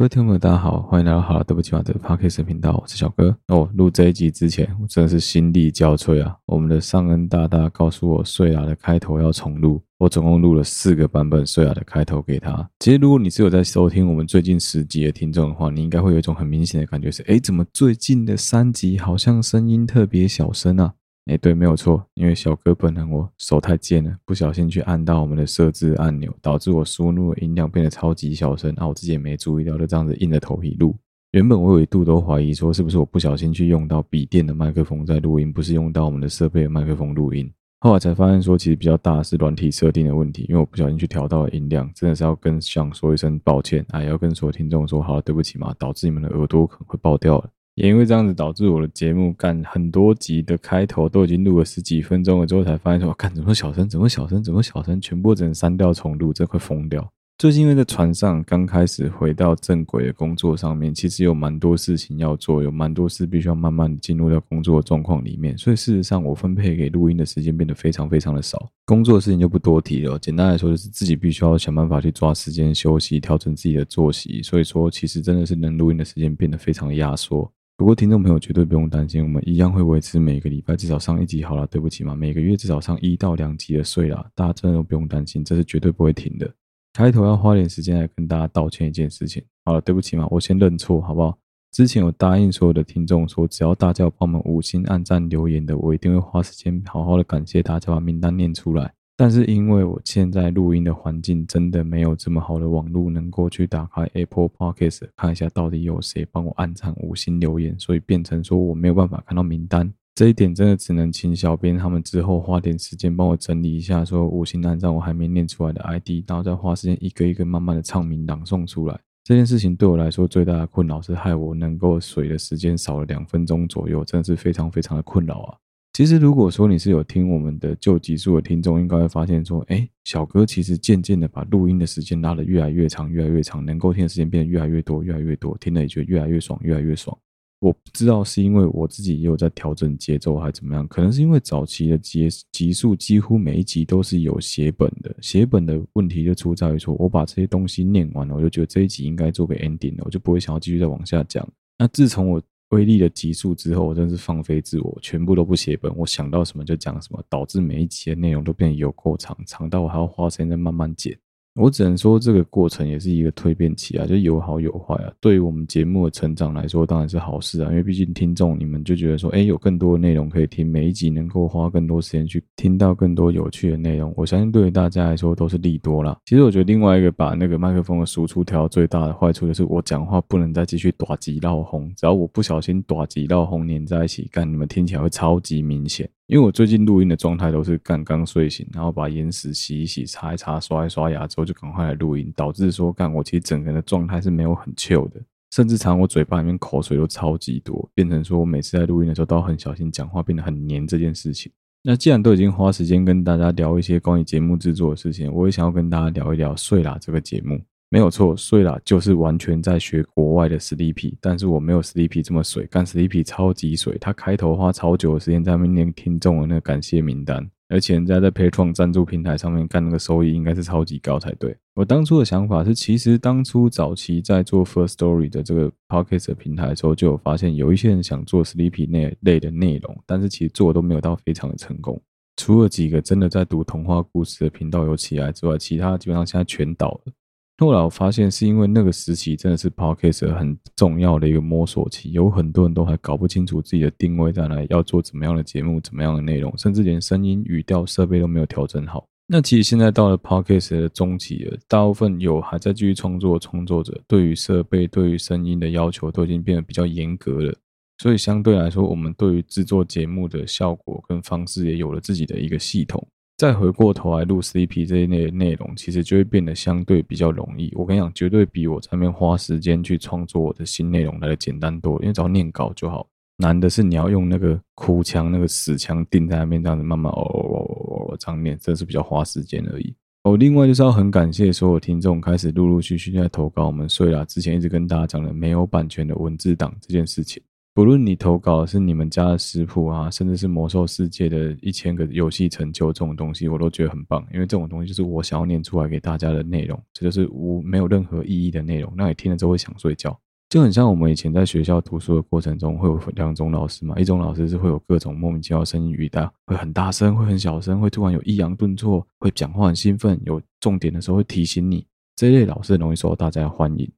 各位听众朋友，大家好，欢迎来到好了对不起嘛的 Podcast 频道，我是小哥。哦，录这一集之前，我真的是心力交瘁啊！我们的尚恩大大告诉我，睡啦的开头要重录，我总共录了四个版本睡啦的开头给他。其实，如果你是有在收听我们最近十集的听众的话，你应该会有一种很明显的感觉是：诶，怎么最近的三集好像声音特别小声啊？哎，对，没有错，因为小哥本人我手太贱了，不小心去按到我们的设置按钮，导致我输入的音量变得超级小声，啊，我自己也没注意到，就这样子硬着头皮录。原本我有一度都怀疑说，是不是我不小心去用到笔电的麦克风在录音，不是用到我们的设备的麦克风录音。后来才发现说，其实比较大是软体设定的问题，因为我不小心去调到了音量，真的是要跟想说一声抱歉，哎，要跟所有听众说，好了，对不起嘛，导致你们的耳朵可能会爆掉了。也因为这样子，导致我的节目干很多集的开头都已经录了十几分钟了，之后才发现说，干怎么小声，怎么小声，怎么小声，全部只能删掉重录，这快疯掉。最近因为在船上刚开始回到正轨的工作上面，其实有蛮多事情要做，有蛮多事必须要慢慢进入到工作的状况里面，所以事实上我分配给录音的时间变得非常非常的少。工作的事情就不多提了，简单来说就是自己必须要想办法去抓时间休息，调整自己的作息。所以说，其实真的是能录音的时间变得非常压缩。不过，听众朋友绝对不用担心，我们一样会维持每个礼拜至少上一集。好了，对不起嘛，每个月至少上一到两集的睡啦，大家真的不用担心，这是绝对不会停的。开头要花点时间来跟大家道歉一件事情。好了，对不起嘛，我先认错，好不好？之前有答应所有的听众说，只要大家帮我们五星按赞留言的，我一定会花时间好好的感谢大家，把名单念出来。但是因为我现在录音的环境真的没有这么好的网络，能够去打开 Apple Podcast 看一下到底有谁帮我按赞五星留言，所以变成说我没有办法看到名单。这一点真的只能请小编他们之后花点时间帮我整理一下，说五星按赞我还没念出来的 ID，然后再花时间一个一个慢慢的唱名朗诵出来。这件事情对我来说最大的困扰是害我能够水的时间少了两分钟左右，真的是非常非常的困扰啊。其实，如果说你是有听我们的旧集数的听众，应该会发现说，哎，小哥其实渐渐的把录音的时间拉得越来越长，越来越长，能够听的时间变得越来越多，越来越多，听了也觉得越来越爽，越来越爽。我不知道是因为我自己也有在调整节奏，还是怎么样？可能是因为早期的集集数几乎每一集都是有写本的，写本的问题就出在于说，我把这些东西念完了，我就觉得这一集应该做个 ending 了，我就不会想要继续再往下讲。那自从我威力的极速之后，我真是放飞自我，全部都不写本，我想到什么就讲什么，导致每一集的内容都变得有够长，长到我还要花时间再慢慢剪。我只能说，这个过程也是一个蜕变期啊，就有好有坏啊。对于我们节目的成长来说，当然是好事啊，因为毕竟听众你们就觉得说，哎，有更多的内容可以听，每一集能够花更多时间去听到更多有趣的内容，我相信对于大家来说都是利多啦。其实我觉得另外一个把那个麦克风的输出调到最大的坏处，就是我讲话不能再继续大吉绕红，只要我不小心大吉绕红连在一起干，你们听起来会超级明显。因为我最近录音的状态都是刚刚睡醒，然后把眼屎洗一洗、擦一擦、刷一刷牙之后就赶快来录音，导致说干我其实整个人的状态是没有很 Q 的，甚至常我嘴巴里面口水都超级多，变成说我每次在录音的时候都要很小心讲话，变得很黏这件事情。那既然都已经花时间跟大家聊一些关于节目制作的事情，我也想要跟大家聊一聊《睡啦》这个节目。没有错，睡啦就是完全在学国外的 Sleepy，但是我没有 Sleepy 这么水，干 Sleepy 超级水，他开头花超久的时间在那边念听众的那个感谢名单，而且人家在 Patreon 赞助平台上面干那个收益应该是超级高才对。我当初的想法是，其实当初早期在做 First Story 的这个 Podcast 平台的时候，就有发现有一些人想做 Sleepy 那类的内容，但是其实做的都没有到非常的成功，除了几个真的在读童话故事的频道有起来之外，其他基本上现在全倒了。后来我发现，是因为那个时期真的是 Podcast 很重要的一个摸索期，有很多人都还搞不清楚自己的定位在哪，要做怎么样的节目、怎么样的内容，甚至连声音、语调、设备都没有调整好。那其实现在到了 Podcast 的中期了，大部分有还在继续创作的创作者，对于设备、对于声音的要求都已经变得比较严格了，所以相对来说，我们对于制作节目的效果跟方式也有了自己的一个系统。再回过头来录 CP 这一类内容，其实就会变得相对比较容易。我跟你讲，绝对比我在那边花时间去创作我的新内容来的简单多，因为只要念稿就好。难的是你要用那个哭腔、那个死腔定在那边，这样子慢慢哦哦哦哦哦这样念，这是比较花时间而已。哦，另外就是要很感谢所有听众开始陆陆续续在投稿我们睡啦之前一直跟大家讲的没有版权的文字档这件事情。不论你投稿是你们家的食谱啊，甚至是魔兽世界的一千个游戏成就这种东西，我都觉得很棒，因为这种东西就是我想要念出来给大家的内容，这就是无没有任何意义的内容，那你听了之后会想睡觉。就很像我们以前在学校读书的过程中，会有两种老师嘛，一种老师是会有各种莫名其妙声音语带，会很大声，会很小声，会突然有抑扬顿挫，会讲话很兴奋，有重点的时候会提醒你，这类老师容易受到大家的欢迎。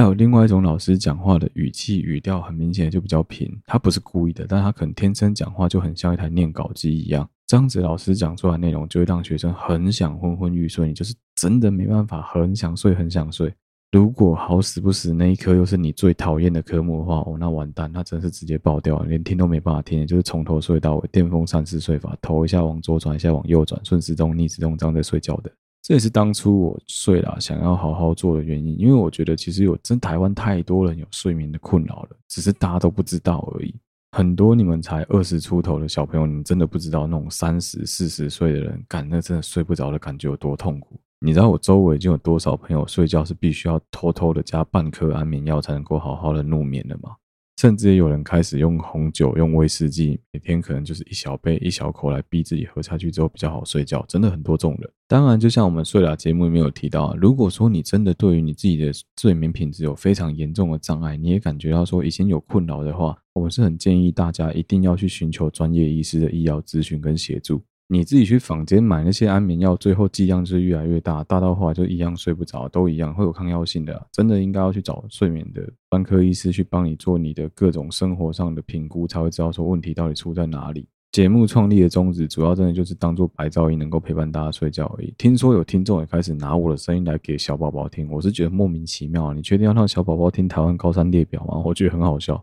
还有另外一种老师讲话的语气语调很明显就比较平，他不是故意的，但他可能天生讲话就很像一台念稿机一样，这样子老师讲出来内容就会让学生很想昏昏欲睡，你就是真的没办法，很想睡，很想睡。如果好死不死那一科又是你最讨厌的科目的话，哦，那完蛋，那真是直接爆掉了，连听都没办法听，就是从头睡到尾，电风扇式睡法，头一下往左转，一下往右转，顺时钟、逆时钟这样在睡觉的。这也是当初我睡了想要好好做的原因，因为我觉得其实有真台湾太多人有睡眠的困扰了，只是大家都不知道而已。很多你们才二十出头的小朋友，你们真的不知道那种三十四十岁的人，干那真的睡不着的感觉有多痛苦。你知道我周围已经有多少朋友睡觉是必须要偷偷的加半颗安眠药才能够好好的入眠的吗？甚至有人开始用红酒、用威士忌，每天可能就是一小杯、一小口来逼自己喝下去之后比较好睡觉。真的很多这种人。当然，就像我们睡了节目里面有提到，如果说你真的对于你自己的睡眠品质有非常严重的障碍，你也感觉到说已经有困扰的话，我们是很建议大家一定要去寻求专业医师的医疗咨询跟协助。你自己去坊间买那些安眠药，最后剂量是越来越大，大到后来就一样睡不着，都一样会有抗药性的。真的应该要去找睡眠的专科医师去帮你做你的各种生活上的评估，才会知道说问题到底出在哪里。节目创立的宗旨，主要真的就是当做白噪音，能够陪伴大家睡觉而已。听说有听众也开始拿我的声音来给小宝宝听，我是觉得莫名其妙啊。你确定要让小宝宝听台湾高山列表吗？我觉得很好笑。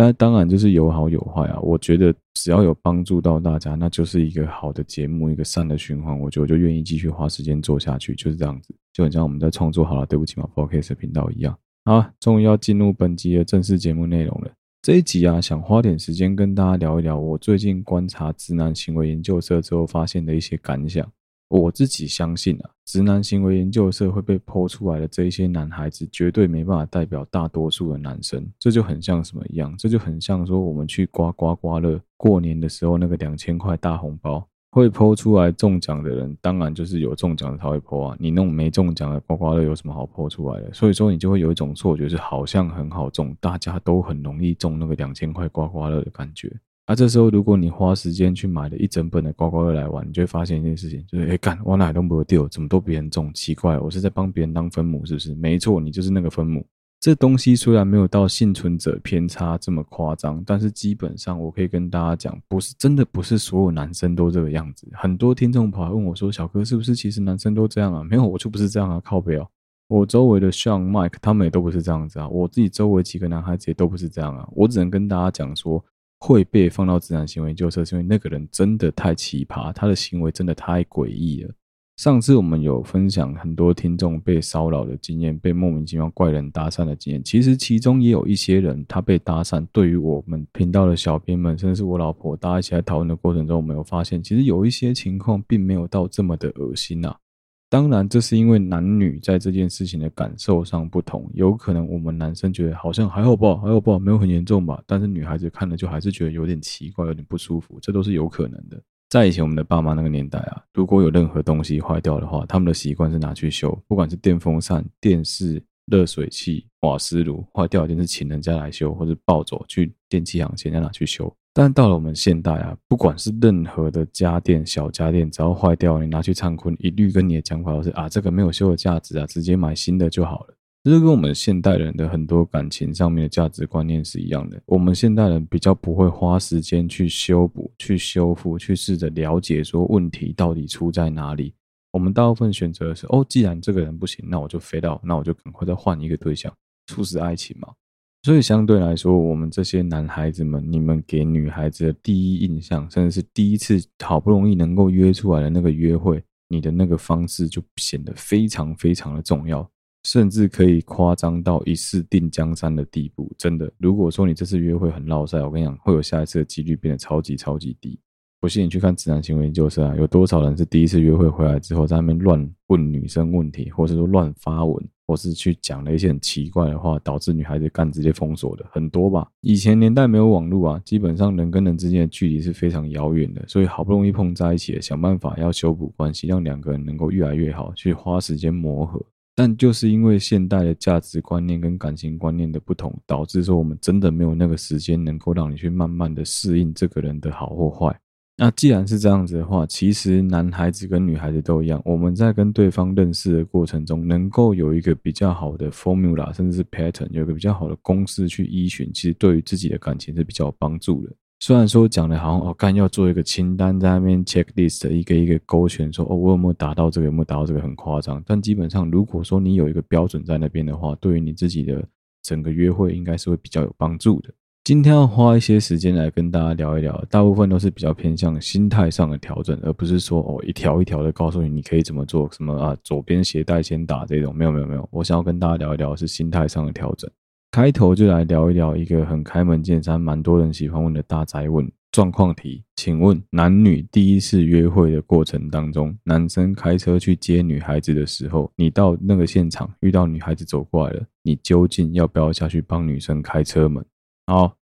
但当然就是有好有坏啊，我觉得只要有帮助到大家，那就是一个好的节目，一个善的循环，我觉得我就愿意继续花时间做下去，就是这样子，就很像我们在创作好了，对不起嘛，Podcast 频道一样。好，终于要进入本集的正式节目内容了。这一集啊，想花点时间跟大家聊一聊我最近观察直男行为研究社之后发现的一些感想。我自己相信啊，直男行为研究社会被剖出来的这一些男孩子，绝对没办法代表大多数的男生。这就很像什么一样？这就很像说我们去刮刮刮乐，过年的时候那个两千块大红包，会剖出来中奖的人，当然就是有中奖的才会剖啊。你那种没中奖的刮刮乐有什么好剖出来的？所以说你就会有一种错觉，是好像很好中，大家都很容易中那个两千块刮刮乐的感觉。啊，这时候如果你花时间去买了一整本的刮刮乐来玩，你就会发现一件事情，就是哎干，我哪都没有丢，怎么都别人中？奇怪，我是在帮别人当分母是不是？没错，你就是那个分母。这东西虽然没有到幸存者偏差这么夸张，但是基本上我可以跟大家讲，不是真的不是所有男生都这个样子。很多听众跑来问我说：“小哥是不是其实男生都这样啊？”没有，我就不是这样啊，靠北哦。我周围的 Sean、Mike 他们也都不是这样子啊。我自己周围几个男孩子也都不是这样啊。我只能跟大家讲说。会被放到自然行为研究社，是因为那个人真的太奇葩，他的行为真的太诡异了。上次我们有分享很多听众被骚扰的经验，被莫名其妙怪人搭讪的经验。其实其中也有一些人，他被搭讪，对于我们频道的小编们，甚至是我老婆，大家一起来讨论的过程中，我们有发现，其实有一些情况并没有到这么的恶心呐。当然，这是因为男女在这件事情的感受上不同，有可能我们男生觉得好像还好吧，还好吧，没有很严重吧。但是女孩子看了就还是觉得有点奇怪，有点不舒服，这都是有可能的。在以前我们的爸妈那个年代啊，如果有任何东西坏掉的话，他们的习惯是拿去修，不管是电风扇、电视、热水器、瓦斯炉坏掉，一定是请人家来修，或者抱走去电器行，先拿去修。但到了我们现代啊，不管是任何的家电、小家电，只要坏掉，你拿去灿坤，一律跟你的讲法都是啊，这个没有修的价值啊，直接买新的就好了。这就跟我们现代人的很多感情上面的价值观念是一样的。我们现代人比较不会花时间去修补、去修复、去试着了解说问题到底出在哪里。我们大部分选择的是哦，既然这个人不行，那我就飞到，那我就赶快再换一个对象，促使爱情嘛。所以相对来说，我们这些男孩子们，你们给女孩子的第一印象，甚至是第一次好不容易能够约出来的那个约会，你的那个方式就显得非常非常的重要，甚至可以夸张到一试定江山的地步。真的，如果说你这次约会很落赛，我跟你讲，会有下一次的几率变得超级超级低。不信你去看直男行为研究社啊，有多少人是第一次约会回来之后在那边乱问女生问题，或者说乱发文？或是去讲了一些很奇怪的话，导致女孩子干直接封锁的很多吧。以前年代没有网络啊，基本上人跟人之间的距离是非常遥远的，所以好不容易碰在一起，想办法要修补关系，让两个人能够越来越好，去花时间磨合。但就是因为现代的价值观念跟感情观念的不同，导致说我们真的没有那个时间能够让你去慢慢的适应这个人的好或坏。那既然是这样子的话，其实男孩子跟女孩子都一样，我们在跟对方认识的过程中，能够有一个比较好的 formula，甚至是 pattern，有一个比较好的公式去依循，其实对于自己的感情是比较有帮助的。虽然说讲的好像哦，干要做一个清单，在那边 checklist 一个一个勾选，说哦，我有没有达到这个，有没有达到这个，很夸张。但基本上，如果说你有一个标准在那边的话，对于你自己的整个约会，应该是会比较有帮助的。今天要花一些时间来跟大家聊一聊，大部分都是比较偏向心态上的调整，而不是说哦一条一条的告诉你你可以怎么做，什么啊左边鞋带先打这种，没有没有没有，我想要跟大家聊一聊是心态上的调整。开头就来聊一聊一个很开门见山、蛮多人喜欢问的大宅问状况题，请问男女第一次约会的过程当中，男生开车去接女孩子的时候，你到那个现场遇到女孩子走过来了，你究竟要不要下去帮女生开车门？好。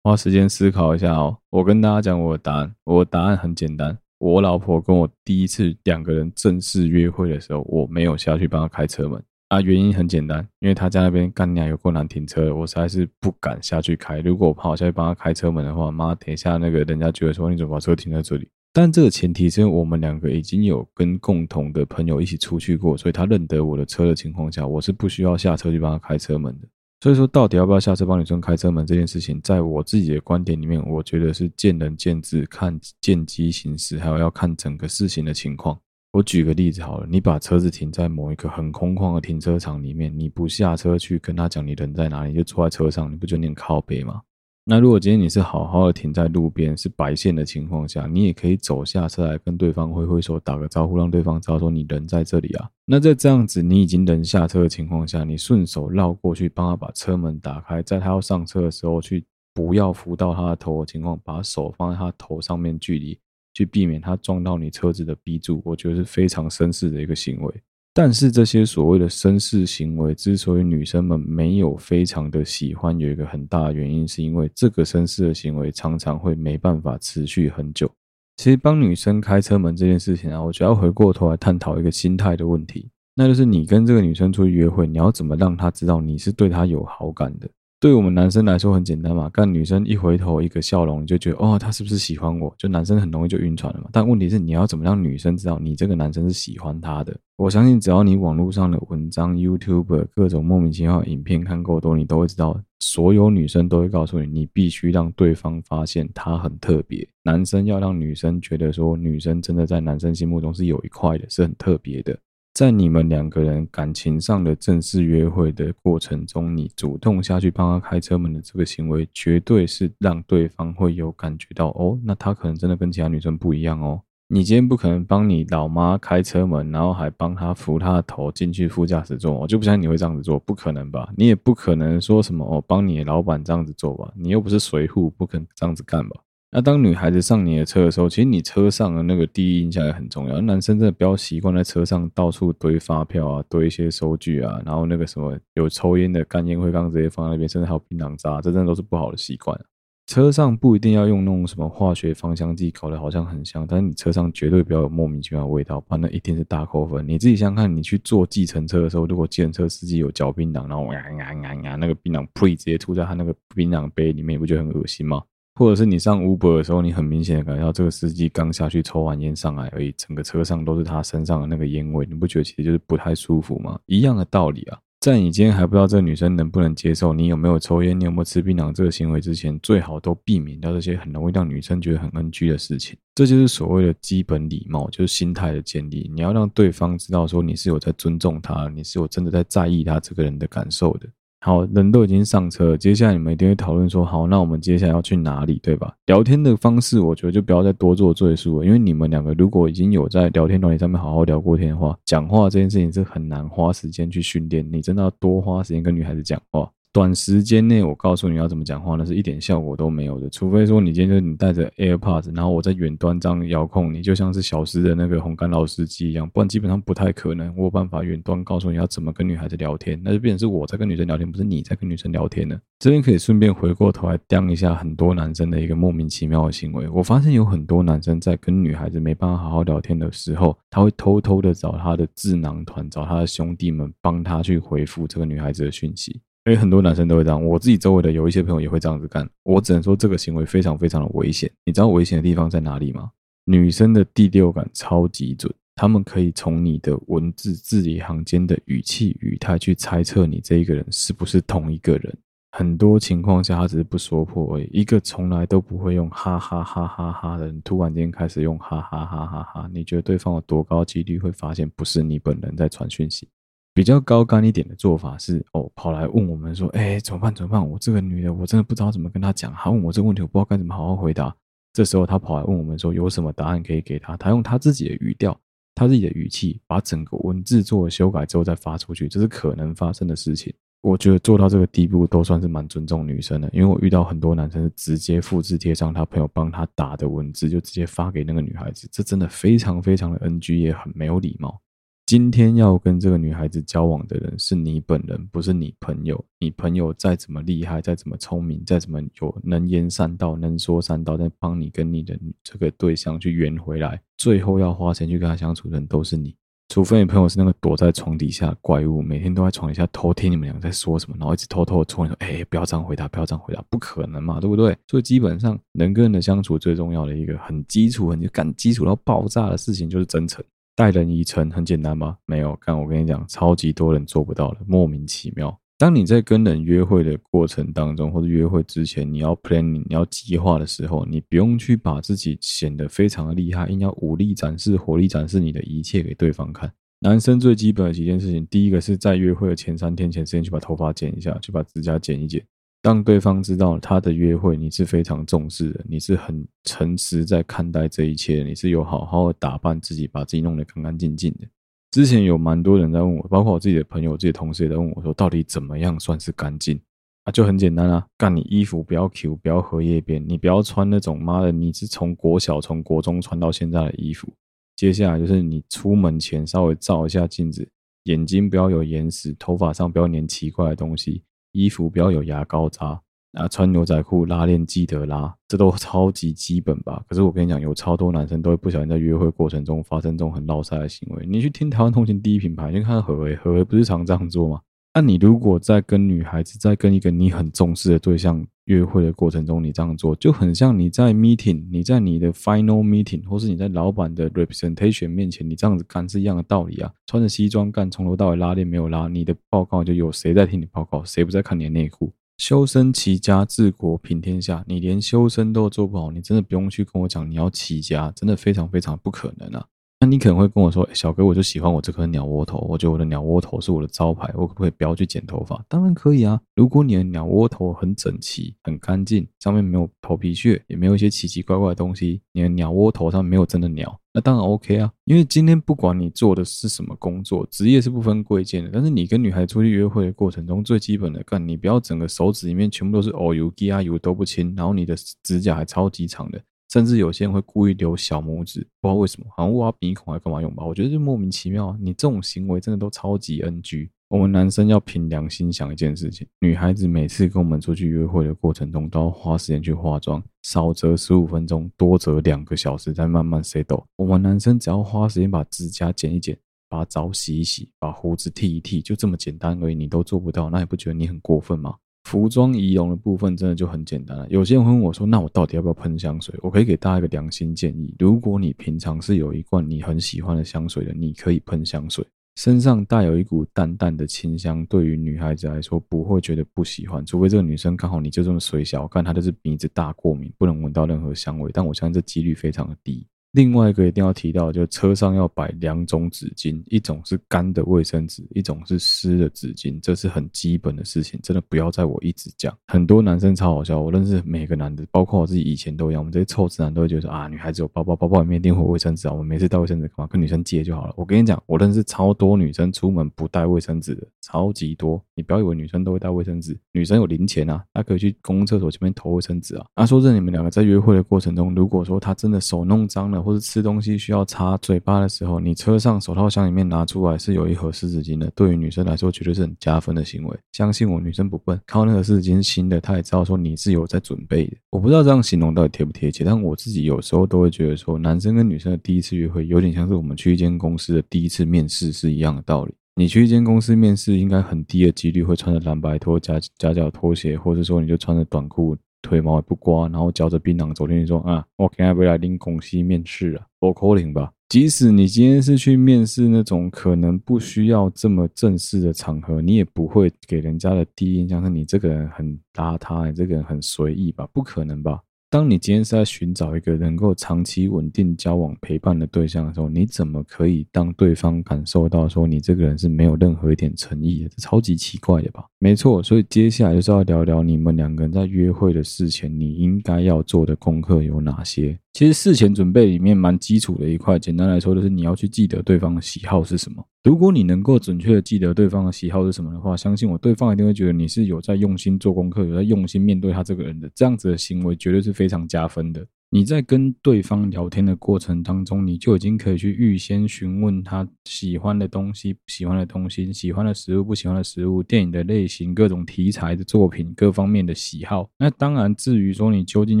花时间思考一下哦。我跟大家讲我的答案，我的答案很简单。我老婆跟我第一次两个人正式约会的时候，我没有下去帮她开车门啊。原因很简单，因为她家那边干娘有够难停车，我实在是不敢下去开。如果我跑下去帮她开车门的话，妈，等一下那个人家觉得说你怎么把车停在这里？但这个前提是我们两个已经有跟共同的朋友一起出去过，所以他认得我的车的情况下，我是不需要下车去帮他开车门的。所以说，到底要不要下车帮女生开车门这件事情，在我自己的观点里面，我觉得是见仁见智，看见机行事，还有要看整个事情的情况。我举个例子好了，你把车子停在某一个很空旷的停车场里面，你不下车去跟他讲你人在哪里，就坐在车上，你不就念靠背吗？那如果今天你是好好的停在路边，是白线的情况下，你也可以走下车来跟对方挥挥手，打个招呼，让对方知道说你人在这里啊。那在这样子你已经人下车的情况下，你顺手绕过去帮他把车门打开，在他要上车的时候去不要扶到他的头的情况，把手放在他头上面距离，去避免他撞到你车子的 B 柱，我觉得是非常绅士的一个行为。但是这些所谓的绅士行为，之所以女生们没有非常的喜欢，有一个很大的原因，是因为这个绅士的行为常常会没办法持续很久。其实帮女生开车门这件事情啊，我觉得要回过头来探讨一个心态的问题，那就是你跟这个女生出去约会，你要怎么让她知道你是对她有好感的？对我们男生来说很简单嘛，看女生一回头一个笑容，你就觉得哦，她是不是喜欢我？就男生很容易就晕船了嘛。但问题是你要怎么让女生知道你这个男生是喜欢她的？我相信只要你网络上的文章、YouTube 各种莫名其妙的影片看够多，你都会知道，所有女生都会告诉你，你必须让对方发现她很特别。男生要让女生觉得说，女生真的在男生心目中是有一块的，是很特别的。在你们两个人感情上的正式约会的过程中，你主动下去帮他开车门的这个行为，绝对是让对方会有感觉到哦，那他可能真的跟其他女生不一样哦。你今天不可能帮你老妈开车门，然后还帮她扶她的头进去副驾驶座，我就不相信你会这样子做，不可能吧？你也不可能说什么哦，帮你老板这样子做吧？你又不是随扈，不肯这样子干吧？那当女孩子上你的车的时候，其实你车上的那个第一印象也很重要。男生真的不要习惯在车上到处堆发票啊，堆一些收据啊，然后那个什么有抽烟的干烟灰缸直接放在那边，甚至还有槟榔渣，这真的都是不好的习惯。车上不一定要用那种什么化学芳香剂搞得好像很香，但是你车上绝对不要有莫名其妙的味道，不然那一定是大扣分。你自己想想看，你去坐计程车的时候，如果计程车司机有嚼槟榔，然后呀呀呀呀，那个槟榔呸直接吐在他那个槟榔杯里面，你不觉得很恶心吗？或者是你上 Uber 的时候，你很明显的感觉到这个司机刚下去抽完烟上来而已，整个车上都是他身上的那个烟味，你不觉得其实就是不太舒服吗？一样的道理啊，在你今天还不知道这个女生能不能接受你有没有抽烟，你有没有吃槟榔这个行为之前，最好都避免掉这些很容易让女生觉得很 NG 的事情。这就是所谓的基本礼貌，就是心态的建立。你要让对方知道说你是有在尊重他，你是有真的在在意他这个人的感受的。好，人都已经上车了，接下来你们一定会讨论说，好，那我们接下来要去哪里，对吧？聊天的方式，我觉得就不要再多做赘述了，因为你们两个如果已经有在聊天软件上面好好聊过天的话，讲话这件事情是很难花时间去训练，你真的要多花时间跟女孩子讲话。短时间内我告诉你要怎么讲话，那是一点效果都没有的。除非说你今天就你带着 AirPods，然后我在远端这样遥控你，就像是小时的那个红干老司机一样，不然基本上不太可能。我有办法远端告诉你要怎么跟女孩子聊天，那就变成是我在跟女生聊天，不是你在跟女生聊天了。这边可以顺便回过头来讲一下很多男生的一个莫名其妙的行为。我发现有很多男生在跟女孩子没办法好好聊天的时候，他会偷偷的找他的智囊团，找他的兄弟们帮他去回复这个女孩子的讯息。因为很多男生都会这样，我自己周围的有一些朋友也会这样子干。我只能说这个行为非常非常的危险。你知道危险的地方在哪里吗？女生的第六感超级准，他们可以从你的文字字里行间的语气语态去猜测你这一个人是不是同一个人。很多情况下，他只是不说破而已。一个从来都不会用哈哈哈哈哈的人，突然间开始用哈哈哈哈哈，你觉得对方有多高几率会发现不是你本人在传讯息？比较高干一点的做法是，哦，跑来问我们说，哎，怎么办？怎么办？我这个女的，我真的不知道怎么跟她讲。她问我这个问题，我不知道该怎么好好回答。这时候，她跑来问我们说，有什么答案可以给她？她用她自己的语调，她自己的语气，把整个文字做了修改之后再发出去，这是可能发生的事情。我觉得做到这个地步，都算是蛮尊重女生的，因为我遇到很多男生是直接复制贴上他朋友帮他打的文字，就直接发给那个女孩子，这真的非常非常的 NG，也很没有礼貌。今天要跟这个女孩子交往的人是你本人，不是你朋友。你朋友再怎么厉害，再怎么聪明，再怎么有能言善道、能说善道，再帮你跟你的这个对象去圆回来，最后要花钱去跟他相处的人都是你。除非你朋友是那个躲在床底下怪物，每天都在床底下偷听你们俩在说什么，然后一直偷偷的戳你说：“哎，不要这样回答，不要这样回答，不可能嘛，对不对？”所以基本上人跟人的相处最重要的一个很基础、很感基础到爆炸的事情就是真诚。待人以诚很简单吗？没有，但我跟你讲，超级多人做不到的，莫名其妙。当你在跟人约会的过程当中，或者约会之前，你要 planning，你要计划的时候，你不用去把自己显得非常的厉害，硬要武力展示、火力展示你的一切给对方看。男生最基本的几件事情，第一个是在约会的前三天前，先去把头发剪一下，去把指甲剪一剪。让对方知道他的约会你是非常重视的，你是很诚实在看待这一切，你是有好好的打扮自己，把自己弄得干干净净的。之前有蛮多人在问我，包括我自己的朋友、自己的同事也在问我说，到底怎么样算是干净？啊，就很简单啊，干你衣服不要 Q，不要荷叶边，你不要穿那种妈的，你是从国小、从国中穿到现在的衣服。接下来就是你出门前稍微照一下镜子，眼睛不要有眼屎，头发上不要粘奇怪的东西。衣服不要有牙膏渣啊，穿牛仔裤拉链记得拉，这都超级基本吧。可是我跟你讲，有超多男生都会不小心在约会过程中发生这种很落赛的行为。你去听台湾通勤第一品牌，你看何为，何为不是常这样做吗？那、你如果在跟女孩子，在跟一个你很重视的对象约会的过程中，你这样做，就很像你在 meeting，你在你的 final meeting，或是你在老板的 representation 面前，你这样子干是一样的道理啊。穿着西装干，从头到尾拉链没有拉，你的报告就有谁在听你报告，谁不在看你的内裤？修身齐家治国平天下，你连修身都做不好，你真的不用去跟我讲你要齐家，真的非常非常不可能啊。那你可能会跟我说，欸，小哥，我就喜欢我这颗鸟窝头，我觉得我的鸟窝头是我的招牌，我可不可以不要去剪头发？当然可以啊，如果你的鸟窝头很整齐、很干净，上面没有头皮屑，也没有一些奇奇怪怪的东西，你的鸟窝头上没有真的鸟，那当然 OK 啊。因为今天不管你做的是什么工作，职业是不分贵贱的，但是你跟女孩出去约会的过程中，最基本的干，你不要整个手指里面全部都是哦油、鸡啊油都不清，然后你的指甲还超级长的。甚至有些人会故意留小拇指，不知道为什么，好像挖鼻孔还干嘛用吧？我觉得就莫名其妙啊！你这种行为真的都超级 NG。我们男生要凭良心想一件事情：女孩子每次跟我们出去约会的过程中，都要花时间去化妆，少则十五分钟，多则两个小时，再慢慢 settle。我们男生只要花时间把指甲剪一剪，把澡洗一洗，把胡子剃一剃，就这么简单而已，你都做不到，那你不觉得你很过分吗？服装仪容的部分真的就很简单了。有些人会问我说：“那我到底要不要喷香水？”我可以给大家一个良心建议：如果你平常是有一罐你很喜欢的香水的，你可以喷香水。身上带有一股淡淡的清香，对于女孩子来说不会觉得不喜欢，除非这个女生刚好你就这么水小，看她就是鼻子大过敏，不能闻到任何香味。但我相信这几率非常的低。另外一个一定要提到，就车上要摆两种纸巾，一种是干的卫生纸，一种是湿的纸巾，这是很基本的事情，真的不要在我一直讲。很多男生超好笑，我认识每个男的，包括我自己以前都一样，我们这些臭直男都会觉得啊，女孩子有包包，包包里面一定会有卫生纸啊，我们每次带卫生纸干嘛？跟女生借就好了。我跟你讲，我认识超多女生出门不带卫生纸的，超级多。你不要以为女生都会带卫生纸，女生有零钱啊，她可以去公共厕所前面投卫生纸啊。啊，说这你们两个在约会的过程中，如果说她真的手弄脏了，或者吃东西需要擦嘴巴的时候，你车上手套箱里面拿出来是有一盒湿纸巾的。对于女生来说，绝对是很加分的行为。相信我，女生不笨，靠那个湿纸巾是新的，她也知道说你是有在准备的。我不知道这样形容到底贴不贴切，但我自己有时候都会觉得说，男生跟女生的第一次约会，有点像是我们去一间公司的第一次面试是一样的道理。你去一间公司面试，应该很低的几率会穿着蓝白拖夹夹脚拖鞋，或者说你就穿着短裤。腿毛也不刮，然后嚼着槟榔走进去说啊，我今天要来拎公司面试啊，不可能吧？即使你今天是去面试那种可能不需要这么正式的场合，你也不会给人家的第一印象是你这个人很邋遢，你这个人很随意吧？不可能吧？当你今天是在寻找一个能够长期稳定交往陪伴的对象的时候，你怎么可以当对方感受到说你这个人是没有任何一点诚意的？超级奇怪的吧？没错，所以接下来就是要聊聊你们两个人在约会的事前，你应该要做的功课有哪些？其实事前准备里面蛮基础的一块，简单来说就是你要去记得对方的喜好是什么。如果你能够准确的记得对方的喜好是什么的话，相信我，对方一定会觉得你是有在用心做功课，有在用心面对他这个人的，这样子的行为绝对是非常加分的。你在跟对方聊天的过程当中，你就已经可以去预先询问他喜欢的东西、不喜欢的东西、喜欢的食物、不喜欢的食物、电影的类型、各种题材的作品、各方面的喜好。那当然，至于说你究竟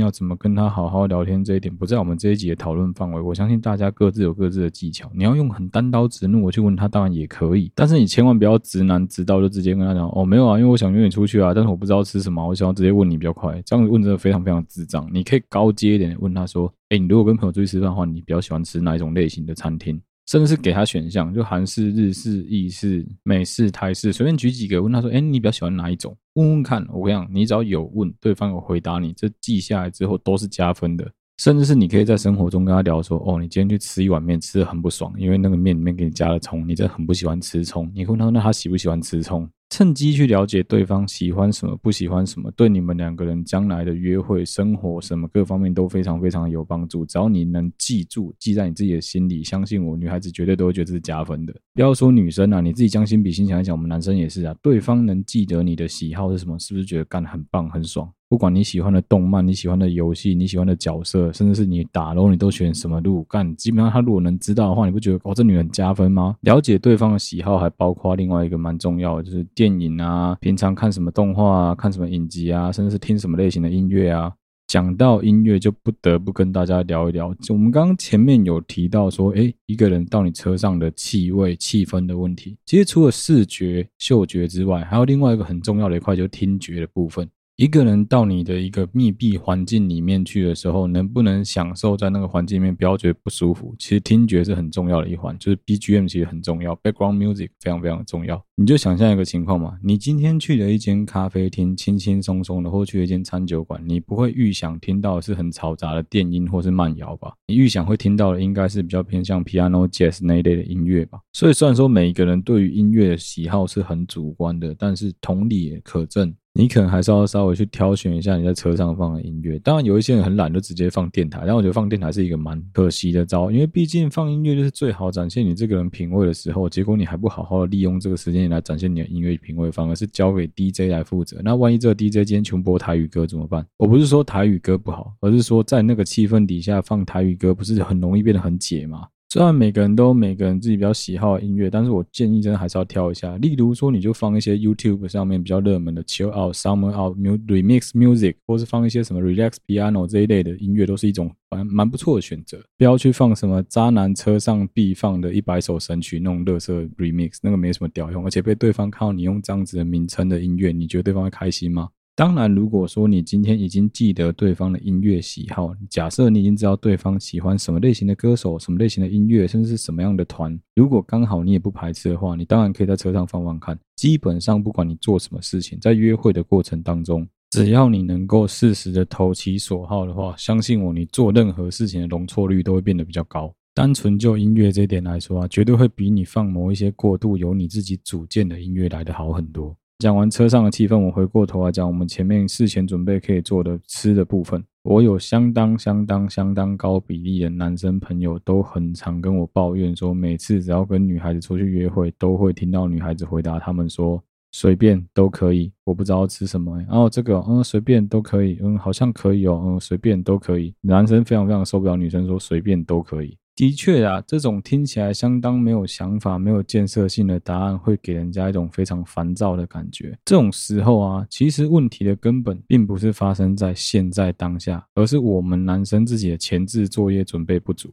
要怎么跟他好好聊天，这一点不在我们这一集的讨论范围。我相信大家各自有各自的技巧。你要用很单刀直入我去问他，当然也可以，但是你千万不要直男直到就直接跟他讲哦，没有啊，因为我想约你出去啊，但是我不知道吃什么，我想要直接问你比较快。这样问真的非常非常智障。你可以高阶一点。问他说：“哎，你如果跟朋友出去吃饭的话，你比较喜欢吃哪一种类型的餐厅？甚至是给他选项，就韩式、日式、意式、美式、台式，随便举几个。问他说：‘哎，你比较喜欢哪一种？’问问看。我跟你讲，你只要有问，对方有回答你，这记下来之后都是加分的。甚至是你可以在生活中跟他聊说：‘哦，你今天去吃一碗面，吃的很不爽，因为那个面里面给你加了葱，你真的很不喜欢吃葱。’你问他：‘那他喜不喜欢吃葱？’趁机去了解对方喜欢什么，不喜欢什么，对你们两个人将来的约会、生活什么各方面都非常非常有帮助。只要你能记住，记在你自己的心里，相信我，女孩子绝对都会觉得这是加分的。不要说女生啊，你自己将心比心想一想，我们男生也是啊。对方能记得你的喜好是什么，是不是觉得干很棒很爽？不管你喜欢的动漫、你喜欢的游戏、你喜欢的角色，甚至是你打龙，你都选什么路干？基本上他如果能知道的话，你不觉得哦，这女人加分吗？了解对方的喜好，还包括另外一个蛮重要的，就是电影啊，平常看什么动画啊，看什么影集啊，甚至是听什么类型的音乐啊。讲到音乐，就不得不跟大家聊一聊。就我们刚刚前面有提到说，诶，一个人到你车上的气味、气氛的问题，其实除了视觉、嗅觉之外，还有另外一个很重要的一块，就是听觉的部分。一个人到你的一个密闭环境里面去的时候，能不能享受在那个环境里面，不要觉得不舒服？其实听觉是很重要的一环，就是 BGM 其实很重要，Background Music 非常非常重要。你就想象一个情况嘛，你今天去了一间咖啡厅，轻轻松松的，或去了一间餐酒馆，你不会预想听到是很嘈杂的电音或是慢摇吧？你预想会听到的应该是比较偏向 Piano Jazz 那一类的音乐吧？所以虽然说每一个人对于音乐的喜好是很主观的，但是同理也可证。你可能还是要稍微去挑选一下你在车上放的音乐。当然，有一些人很懒，就直接放电台。但我觉得放电台是一个蛮可惜的招，因为毕竟放音乐就是最好展现你这个人品味的时候。结果你还不好好利用这个时间来展现你的音乐品味，反而是交给 DJ 来负责。那万一这个 DJ 今天全播台语歌怎么办？我不是说台语歌不好，而是说在那个气氛底下放台语歌，不是很容易变得很解吗？虽然每个人都有每个人自己比较喜好的音乐，但是我建议真的还是要挑一下。例如说，你就放一些 YouTube 上面比较热门的 Chill Out、Summer Out、Remix Music，或是放一些什么 Relax Piano 这一类的音乐，都是一种蛮蛮不错的选择。不要去放什么渣男车上必放的一百首神曲那种乐色 Remix，那个没什么屌用，而且被对方看到你用这样子的名称的音乐，你觉得对方会开心吗？当然，如果说你今天已经记得对方的音乐喜好，假设你已经知道对方喜欢什么类型的歌手、什么类型的音乐，甚至是什么样的团，如果刚好你也不排斥的话，你当然可以在车上放放看。基本上，不管你做什么事情，在约会的过程当中，只要你能够适时的投其所好的话，相信我，你做任何事情的容错率都会变得比较高。单纯就音乐这一点来说啊，绝对会比你放某一些过度由你自己组建的音乐来得好很多。讲完车上的气氛，我回过头来讲我们前面事前准备可以做的吃的部分。我有相当相当相当高比例的男生朋友都很常跟我抱怨说，每次只要跟女孩子出去约会，都会听到女孩子回答他们说。随便都可以，我不知道吃什么。然后这个，嗯，随便都可以，嗯，好像可以哦，嗯，随便都可以。男生非常非常受不了女生说随便都可以。的确啊，这种听起来相当没有想法、没有建设性的答案，会给人家一种非常烦躁的感觉。这种时候啊，其实问题的根本并不是发生在现在当下，而是我们男生自己的前置作业准备不足。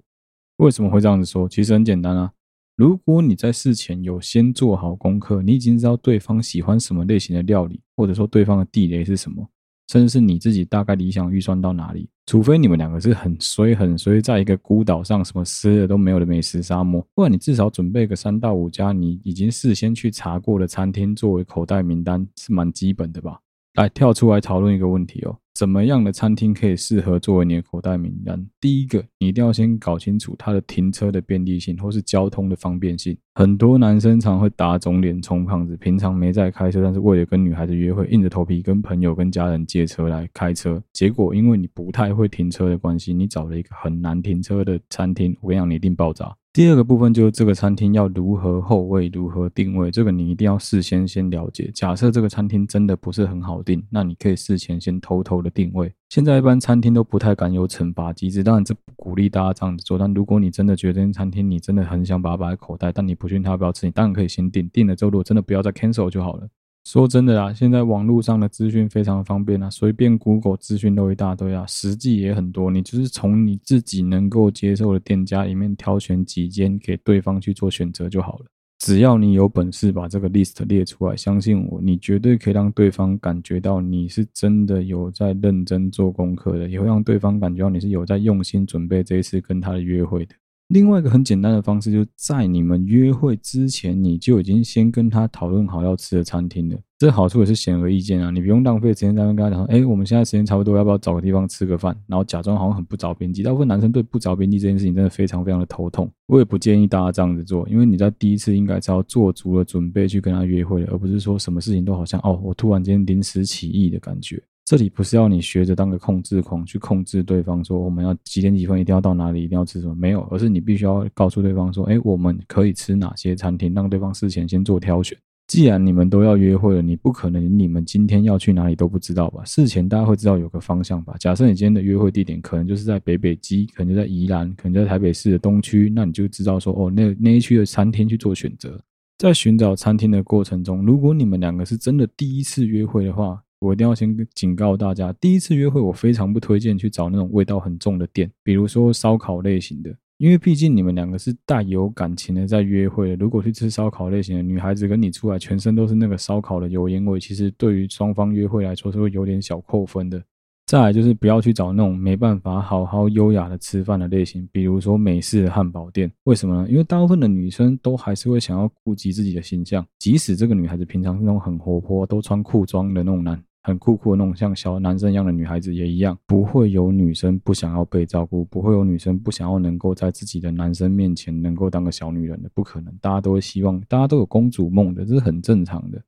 为什么会这样子说？其实很简单啊。如果你在事前有先做好功课，你已经知道对方喜欢什么类型的料理，或者说对方的地雷是什么，甚至是你自己大概理想预算到哪里，除非你们两个是很衰很衰，在一个孤岛上什么吃的都没有的美食沙漠，不然你至少准备个三到五家你已经事先去查过的餐厅作为口袋名单是蛮基本的吧？来跳出来讨论一个问题哦。怎么样的餐厅可以适合作为你的口袋名单？第一个，你一定要先搞清楚它的停车的便利性，或是交通的方便性。很多男生常会打肿脸充胖子，平常没在开车，但是为了跟女孩子约会，硬着头皮跟朋友、跟家人借车来开车。结果因为你不太会停车的关系，你找了一个很难停车的餐厅，我跟你讲，你一定爆炸。第二个部分就是这个餐厅要如何后位，如何定位，这个你一定要事先先了解。假设这个餐厅真的不是很好定，那你可以事前先偷偷的定位。现在一般餐厅都不太敢有惩罚机制，当然这不鼓励大家这样子做。但如果你真的觉得这间餐厅你真的很想把它摆在口袋，但你不确定他要不要吃，你当然可以先定，定了之后如果真的不要再 cancel 就好了。说真的啊，现在网络上的资讯非常方便啊，随便 Google 资讯都一大堆啊，实际也很多。你就是从你自己能够接受的店家里面挑选几间给对方去做选择就好了。只要你有本事把这个 list 列出来，相信我，你绝对可以让对方感觉到你是真的有在认真做功课的，也会让对方感觉到你是有在用心准备这一次跟他的约会的。另外一个很简单的方式，就是在你们约会之前，你就已经先跟他讨论好要吃的餐厅了。这好处也是显而易见啊，你不用浪费时间在那跟他讲说，哎，我们现在时间差不多，要不要找个地方吃个饭？然后假装好像很不着边际。大部分男生对不着边际这件事情真的非常非常的头痛。我也不建议大家这样子做，因为你在第一次应该是要做足了准备去跟他约会的，而不是说什么事情都好像哦，我突然间临时起意的感觉。这里不是要你学着当个控制狂去控制对方，说我们要几点几分一定要到哪里，一定要吃什么，没有，而是你必须要告诉对方说，哎，我们可以吃哪些餐厅，让对方事前先做挑选。既然你们都要约会了，你不可能你们今天要去哪里都不知道吧？事前大家会知道有个方向吧？假设你今天的约会地点可能就是在北北基，可能就在宜兰，可能就在台北市的东区，那你就知道说，哦，那那一区的餐厅去做选择。在寻找餐厅的过程中，如果你们两个是真的第一次约会的话，我一定要先警告大家，第一次约会我非常不推荐去找那种味道很重的店，比如说烧烤类型的，因为毕竟你们两个是带有感情的在约会。如果去吃烧烤类型的，女孩子跟你出来全身都是那个烧烤的油烟味，其实对于双方约会来说是会有点小扣分的。再来就是不要去找那种没办法好好优雅的吃饭的类型，比如说美式的汉堡店。为什么呢？因为大部分的女生都还是会想要顾及自己的形象，即使这个女孩子平常是那种很活泼、都穿裤装的那种男。很酷酷的那种像小男生一样的女孩子也一样，不会有女生不想要被照顾，不会有女生不想要能够在自己的男生面前能够当个小女人的，不可能。大家都会希望，大家都有公主梦的，这是很正常的。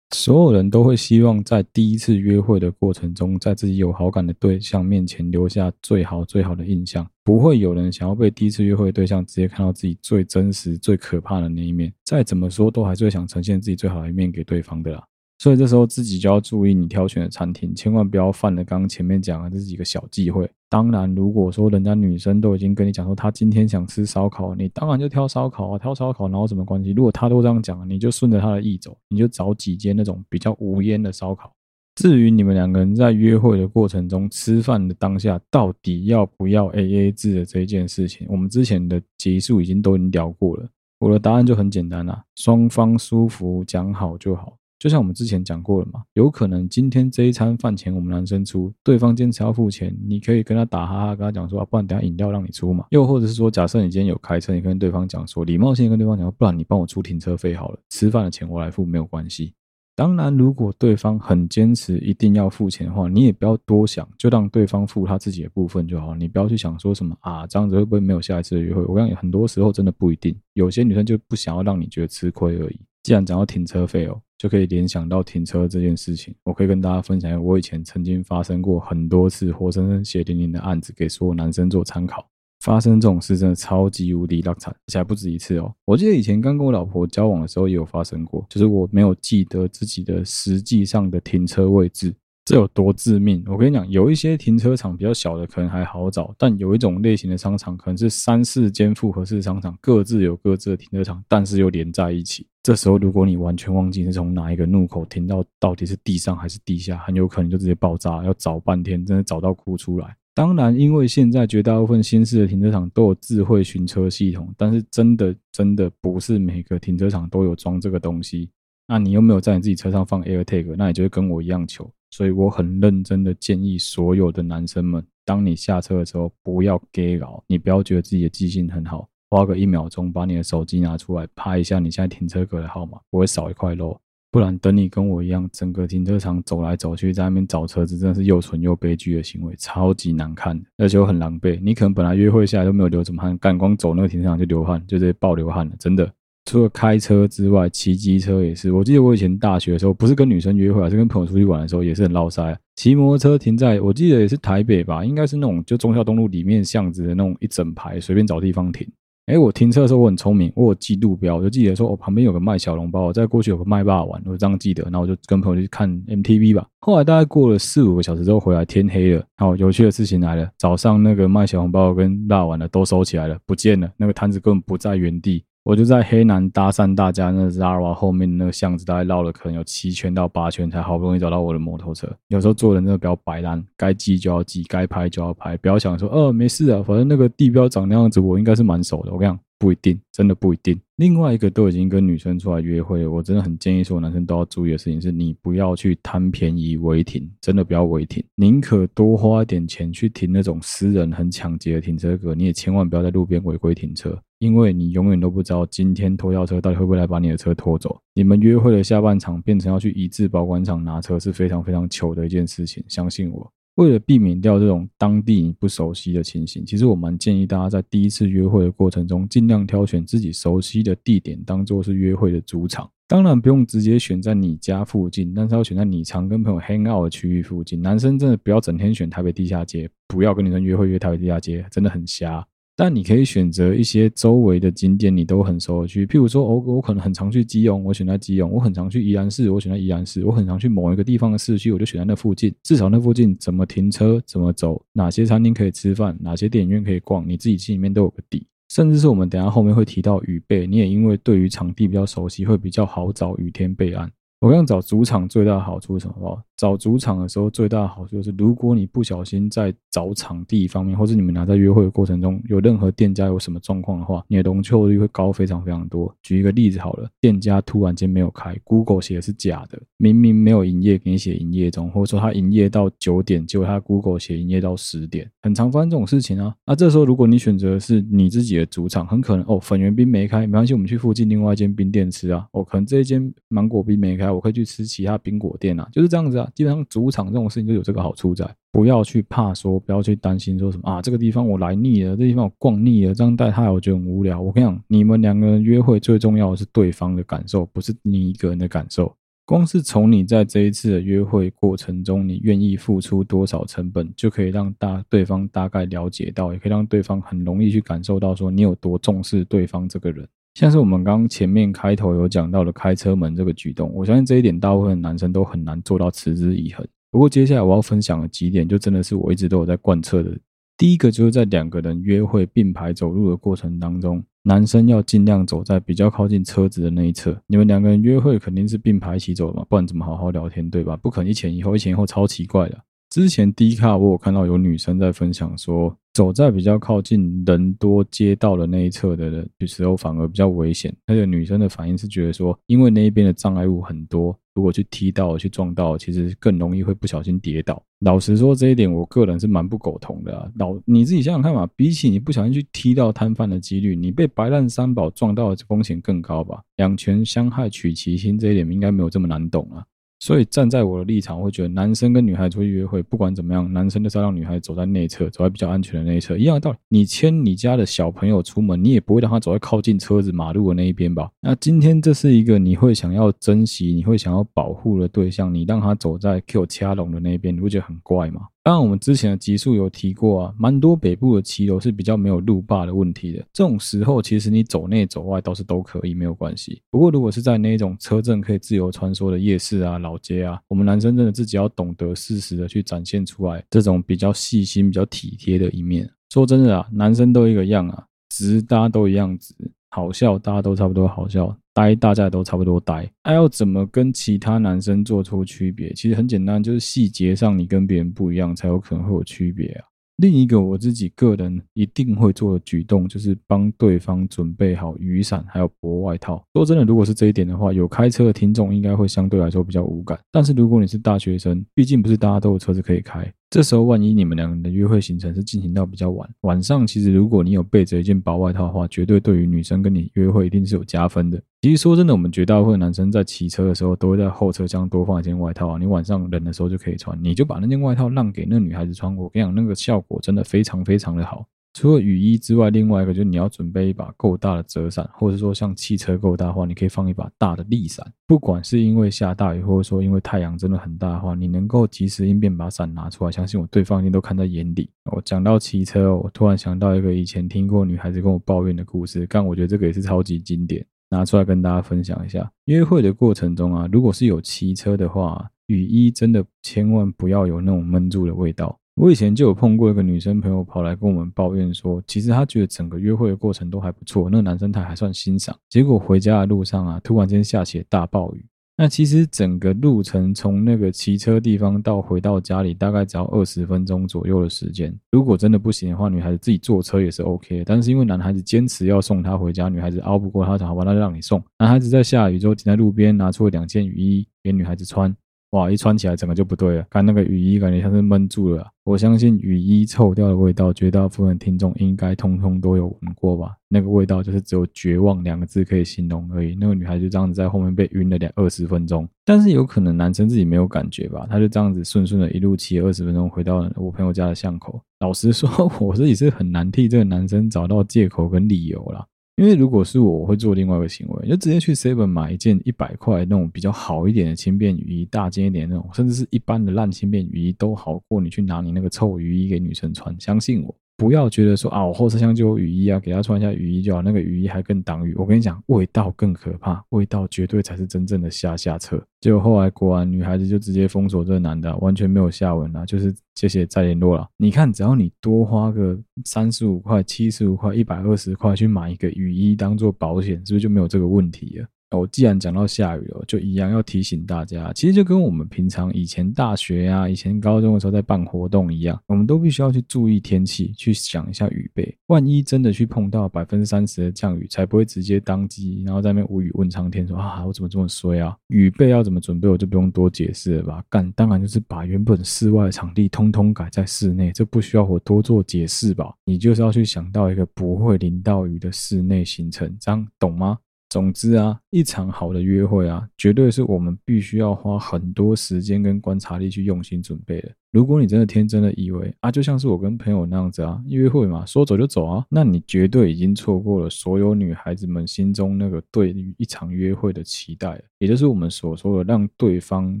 所有人都会希望在第一次约会的过程中，在自己有好感的对象面前留下最好最好的印象。不会有人想要被第一次约会的对象直接看到自己最真实、最可怕的那一面。再怎么说，都还是会想呈现自己最好的一面给对方的啦。所以这时候自己就要注意你挑选的餐厅，千万不要犯了刚刚前面讲的这几个小忌讳。当然，如果说人家女生都已经跟你讲说她今天想吃烧烤，你当然就挑烧烤啊，挑烧烤，然后什么关系？如果她都这样讲，你就顺着她的意走，你就找几间那种比较无烟的烧烤。至于你们两个人在约会的过程中吃饭的当下，到底要不要 AA 制的这一件事情，我们之前的集数已经都已经聊过了。我的答案就很简单啦，双方舒服讲好就好。就像我们之前讲过了嘛，有可能今天这一餐饭钱我们男生出，对方坚持要付钱，你可以跟他打哈哈，跟他讲说，啊，不然等下饮料让你出嘛。又或者是说，假设你今天有开车，你跟对方讲说，礼貌性跟对方讲，不然你帮我出停车费好了，吃饭的钱我来付没有关系。当然，如果对方很坚持一定要付钱的话，你也不要多想，就让对方付他自己的部分就好。你不要去想说什么啊，这样子会不会没有下一次的约会？我跟你讲，很多时候真的不一定。有些女生就不想要让你觉得吃亏而已。既然讲到停车费哦，就可以联想到停车这件事情。我可以跟大家分享一下，我以前曾经发生过很多次活生生血淋淋的案子，给所有男生做参考。发生这种事真的超级无敌落惨，而且还不止一次哦。我记得以前刚跟我老婆交往的时候也有发生过，就是我没有记得自己的实际上的停车位置，这有多致命？我跟你讲，有一些停车场比较小的可能还好找，但有一种类型的商场可能是三四间复合式商场，各自有各自的停车场，但是又连在一起。这时候如果你完全忘记是从哪一个路口停到到底是地上还是地下，很有可能就直接爆炸，要找半天，真的找到哭出来。当然，因为现在绝大部分新式的停车场都有智慧寻车系统，但是真的真的不是每个停车场都有装这个东西。那你又没有在你自己车上放 AirTag，那你就会跟我一样糗。所以我很认真的建议所有的男生们，当你下车的时候，不要给搞，你不要觉得自己的记性很好，花个一秒钟把你的手机拿出来拍一下你现在停车格的号码，不会少一块肉。不然等你跟我一样，整个停车场走来走去，在那边找车子，真的是又蠢又悲剧的行为，超级难看，而且又很狼狈。你可能本来约会下来都没有流什么汗，干光走那个停车场就流汗，就直接爆流汗了，真的。除了开车之外，骑机车也是。我记得我以前大学的时候，不是跟女生约会啊，是跟朋友出去玩的时候，也是很落塞。骑摩托车停在，我记得也是台北吧，应该是那种就忠孝东路里面巷子的那种一整排，随便找地方停。哎，我停车的时候我很聪明，我有记路标，我就记得说，我、旁边有个卖小笼包，我再过去有个卖霸王，我这样记得。然后我就跟朋友去看 MTV 吧。后来大概过了四五个小时之后回来，天黑了。好，有趣的事情来了，早上那个卖小笼包跟霸王的都收起来了，不见了，那个摊子根本不在原地。我就在黑南搭讪大家那 Zara 后面那个巷子，大概绕了可能有七圈到八圈，才好不容易找到我的摩托车。有时候做人真的比较摆烂，该记就要记，该拍就要拍，不要想说，哦，没事啊，反正那个地标长那样子，我应该是蛮熟的。我跟你讲。不一定，真的不一定。另外一个都已经跟女生出来约会了，我真的很建议所有男生都要注意的事情是，你不要去贪便宜违停，真的不要违停，宁可多花一点钱去停那种私人很抢劫的停车格，你也千万不要在路边违规停车，因为你永远都不知道今天拖吊车到底会不会来把你的车拖走。你们约会的下半场变成要去一致保管厂拿车，是非常非常糗的一件事情，相信我。为了避免掉这种当地你不熟悉的情形，其实我蛮建议大家在第一次约会的过程中，尽量挑选自己熟悉的地点当做是约会的主场。当然不用直接选在你家附近，但是要选在你常跟朋友 hang out 的区域附近。男生真的不要整天选台北地下街，不要跟女生约会约台北地下街，真的很瞎。但你可以选择一些周围的景点，你都很熟的区，譬如说，我我可能很常去基隆，我选在基隆；我很常去宜兰市，我选在宜兰市；我很常去某一个地方的市区，我就选在那附近。至少那附近怎么停车、怎么走、哪些餐厅可以吃饭、哪些电影院可以逛，你自己心里面都有个底。甚至是我们等下后面会提到雨备，你也因为对于场地比较熟悉，会比较好找雨天备案。我刚找主场最大的好处是什么？找主场的时候最大的好处就是，如果你不小心在找场地方面，或者你们俩在约会的过程中有任何店家有什么状况的话，你的容错率会高非常非常多。举一个例子好了，店家突然间没有开，Google 写的是假的，明明没有营业，给你写营业中，或者说他营业到九点，结果他 Google 写营业到十点，很常发生这种事情啊。那这时候如果你选择的是你自己的主场，很可能哦，粉圆冰没开，没关系，我们去附近另外一间冰店吃啊。哦，可能这一间芒果冰没开。我可以去吃其他冰果店啊，就是这样子啊。基本上主场这种事情就有这个好处在，不要去怕说，不要去担心说什么啊，这个地方我来腻了，这地方我逛腻了，这样带他我觉得很无聊。我跟你讲，你们两个人约会最重要的是对方的感受，不是你一个人的感受。光是从你在这一次的约会过程中，你愿意付出多少成本，就可以让大对方大概了解到，也可以让对方很容易去感受到说你有多重视对方这个人。像是我们刚刚前面开头有讲到的开车门这个举动，我相信这一点大部分男生都很难做到持之以恒。不过接下来我要分享的几点，就真的是我一直都有在贯彻的。第一个就是在两个人约会并排走路的过程当中，男生要尽量走在比较靠近车子的那一侧。你们两个人约会肯定是并排一起走嘛，不然怎么好好聊天，对吧？不可能一前一后，一前一后超奇怪的。之前 D 卡我有看到有女生在分享说，走在比较靠近人多街道的那一侧的，有时候反而比较危险。而且女生的反应是觉得说，因为那一边的障碍物很多，如果去踢到、去撞到，其实更容易会不小心跌倒。老实说，这一点我个人是蛮不苟同的啊。老你自己想想看嘛，比起你不小心去踢到摊贩的几率，你被白烂三宝撞到的风险更高吧？两权相害取其轻，这一点应该没有这么难懂啊。所以站在我的立场，我会觉得男生跟女孩出去约会，不管怎么样，男生都是要让女孩走在内侧，走在比较安全的那一侧。一样的道理，你牵你家的小朋友出门，你也不会让他走在靠近车子马路的那一边吧？那今天这是一个你会想要珍惜、你会想要保护的对象，你让他走在 Q 掐龙的那一边，你不觉得很怪吗？当然，我们之前的集数有提过啊，蛮多北部的骑楼是比较没有路霸的问题的。这种时候，其实你走内走外倒是都可以，没有关系。不过，如果是在那种车阵可以自由穿梭的夜市啊、老街啊，我们男生真的自己要懂得适时的去展现出来这种比较细心、比较体贴的一面。说真的啊，男生都一个样啊，直大家都一样直，好笑大家都差不多好笑。呆，大家都差不多呆。还要怎么跟其他男生做出区别？其实很简单，就是细节上你跟别人不一样，才有可能会有区别啊。另一个我自己个人一定会做的举动，就是帮对方准备好雨伞还有薄外套。说真的，如果是这一点的话，有开车的听众应该会相对来说比较无感。但是如果你是大学生，毕竟不是大家都有车子可以开。这时候，万一你们两个人的约会行程是进行到比较晚，晚上其实如果你有备着一件薄外套的话，绝对对于女生跟你约会一定是有加分的。其实说真的，我们绝大部分男生在骑车的时候都会在后车厢多放一件外套啊，你晚上冷的时候就可以穿，你就把那件外套让给那女孩子穿，我跟你讲，那个效果真的非常非常的好。除了雨衣之外，另外一个就是你要准备一把够大的折伞，或者说像汽车够大的话，你可以放一把大的立伞。不管是因为下大雨，或者说因为太阳真的很大的话，你能够及时应变把伞拿出来，相信我，对方一定都看在眼里。我讲到骑车，我突然想到一个以前听过女孩子跟我抱怨的故事，但我觉得这个也是超级经典，拿出来跟大家分享一下。约会的过程中啊，如果是有骑车的话，雨衣真的千万不要有那种闷住的味道。我以前就有碰过一个女生朋友跑来跟我们抱怨说，其实她觉得整个约会的过程都还不错，那个男生她还算欣赏。结果回家的路上啊，突然间下起了大暴雨。那其实整个路程从那个骑车地方到回到家里，大概只要二十分钟左右的时间。如果真的不行的话，女孩子自己坐车也是 OK 的。但是因为男孩子坚持要送她回家，女孩子拗不过他，讲好吧，那就让你送。男孩子在下雨之后停在路边，拿出了两件雨衣给女孩子穿。哇！一穿起来，整个就不对了。看那个雨衣，感觉像是闷住了。我相信雨衣臭掉的味道，绝大部分听众应该通通都有闻过吧？那个味道就是只有绝望两个字可以形容而已。那个女孩就这样子在后面被晕了两二十分钟，但是有可能男生自己没有感觉吧？他就这样子顺顺的一路骑二十分钟回到了我朋友家的巷口。老实说，我自己是很难替这个男生找到借口跟理由啦。因为如果是我，我会做另外一个行为，就直接去 Seven 买一件一百块那种比较好一点的轻便雨衣，大件一点那种，甚至是一般的烂轻便雨衣都好过你去拿你那个臭雨衣给女生穿。相信我，不要觉得说啊，我后车厢就有雨衣啊，给她穿一下雨衣就好，那个雨衣还更挡雨。我跟你讲，味道更可怕，味道绝对才是真正的下下策。结果后来果然女孩子就直接封锁这个男的，完全没有下文了，就是。谢谢，再联络了。你看，只要你多花个三十五块、七十五块、一百二十块去买一个雨衣当做保险，是不是就没有这个问题了？我既然讲到下雨了，就一样要提醒大家，其实就跟我们平常以前大学啊、以前高中的时候在办活动一样，我们都必须要去注意天气，去想一下雨备。万一真的去碰到百分之三十的降雨，才不会直接当机，然后在那边无语问苍天说啊，我怎么这么衰啊？雨备要怎么准备，我就不用多解释了吧？干，当然就是把原本室外的场地通通改在室内，这不需要我多做解释吧？你就是要去想到一个不会淋到雨的室内行程，这样懂吗？总之啊，一场好的约会啊，绝对是我们必须要花很多时间跟观察力去用心准备的。如果你真的天真的以为啊，就像是我跟朋友那样子啊，约会嘛，说走就走啊，那你绝对已经错过了所有女孩子们心中那个对于一场约会的期待，也就是我们所说的让对方